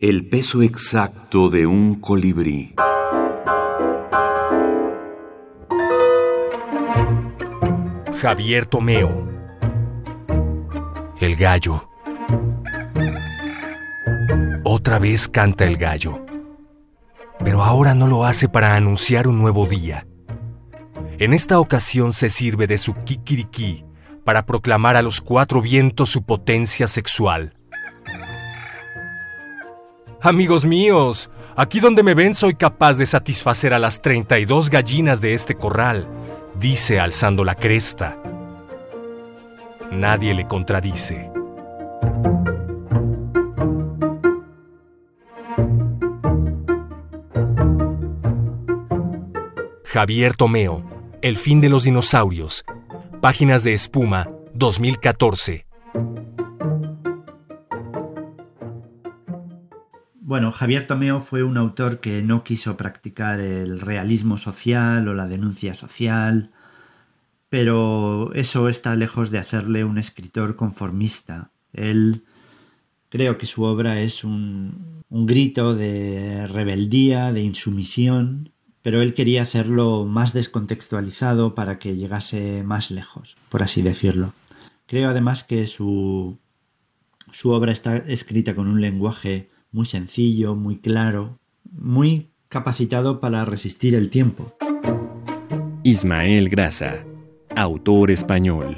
El peso exacto de un colibrí. Javier Tomeo. El gallo. Otra vez canta el gallo. Pero ahora no lo hace para anunciar un nuevo día. En esta ocasión se sirve de su kikiriki para proclamar a los cuatro vientos su potencia sexual. Amigos míos, aquí donde me ven soy capaz de satisfacer a las 32 gallinas de este corral, dice alzando la cresta. Nadie le contradice. Javier Tomeo, El fin de los dinosaurios, Páginas de espuma, 2014. Bueno, Javier Tomeo fue un autor que no quiso practicar el realismo social o la denuncia social, pero eso está lejos de hacerle un escritor conformista. Él creo que su obra es un, un grito de rebeldía, de insumisión, pero él quería hacerlo más descontextualizado para que llegase más lejos, por así decirlo. Creo además que su, su obra está escrita con un lenguaje muy sencillo, muy claro, muy capacitado para resistir el tiempo. Ismael Grasa, autor español.